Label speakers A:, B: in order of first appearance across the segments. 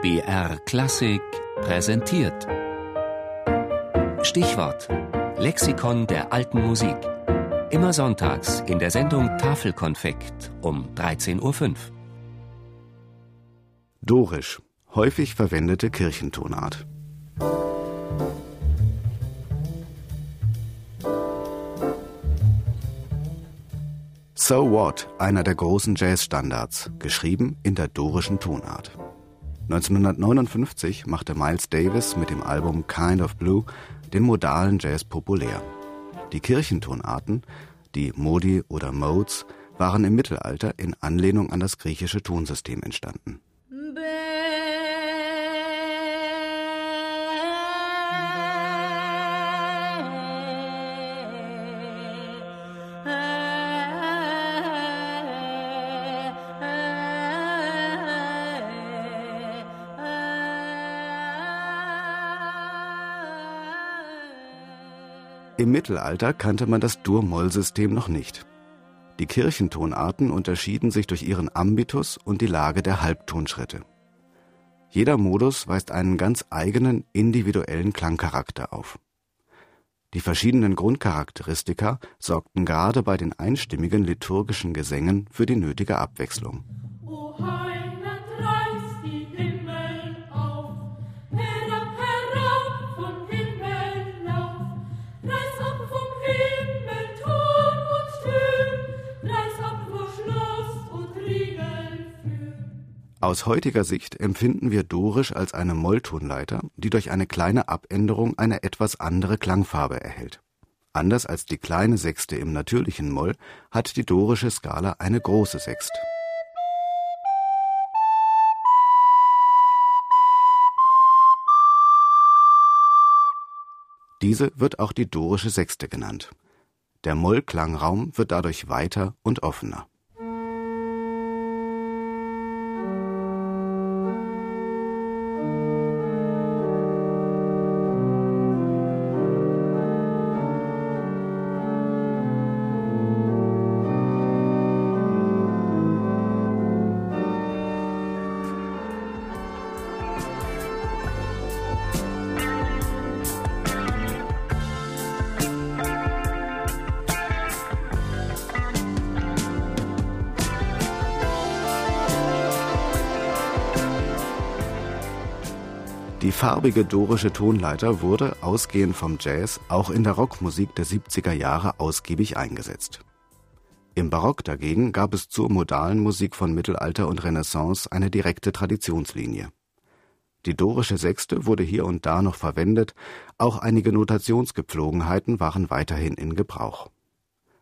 A: BR Klassik präsentiert. Stichwort: Lexikon der alten Musik. Immer sonntags in der Sendung Tafelkonfekt um 13.05 Uhr.
B: Dorisch, häufig verwendete Kirchentonart. So What, einer der großen Jazzstandards, geschrieben in der dorischen Tonart. 1959 machte Miles Davis mit dem Album Kind of Blue den modalen Jazz populär. Die Kirchentonarten, die Modi oder Modes, waren im Mittelalter in Anlehnung an das griechische Tonsystem entstanden. Im Mittelalter kannte man das Dur-Moll-System noch nicht. Die Kirchentonarten unterschieden sich durch ihren Ambitus und die Lage der Halbtonschritte. Jeder Modus weist einen ganz eigenen individuellen Klangcharakter auf. Die verschiedenen Grundcharakteristika sorgten gerade bei den einstimmigen liturgischen Gesängen für die nötige Abwechslung. Aus heutiger Sicht empfinden wir Dorisch als eine Molltonleiter, die durch eine kleine Abänderung eine etwas andere Klangfarbe erhält. Anders als die kleine Sechste im natürlichen Moll hat die dorische Skala eine große Sext. Diese wird auch die dorische Sechste genannt. Der Mollklangraum wird dadurch weiter und offener. Die farbige dorische Tonleiter wurde, ausgehend vom Jazz, auch in der Rockmusik der 70er Jahre ausgiebig eingesetzt. Im Barock dagegen gab es zur modalen Musik von Mittelalter und Renaissance eine direkte Traditionslinie. Die dorische Sechste wurde hier und da noch verwendet, auch einige Notationsgepflogenheiten waren weiterhin in Gebrauch.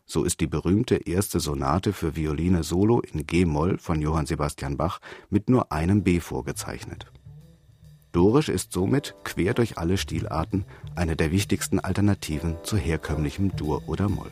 B: So ist die berühmte erste Sonate für Violine Solo in G-Moll von Johann Sebastian Bach mit nur einem B vorgezeichnet Dorisch ist somit quer durch alle Stilarten eine der wichtigsten Alternativen zu herkömmlichem Dur oder Moll.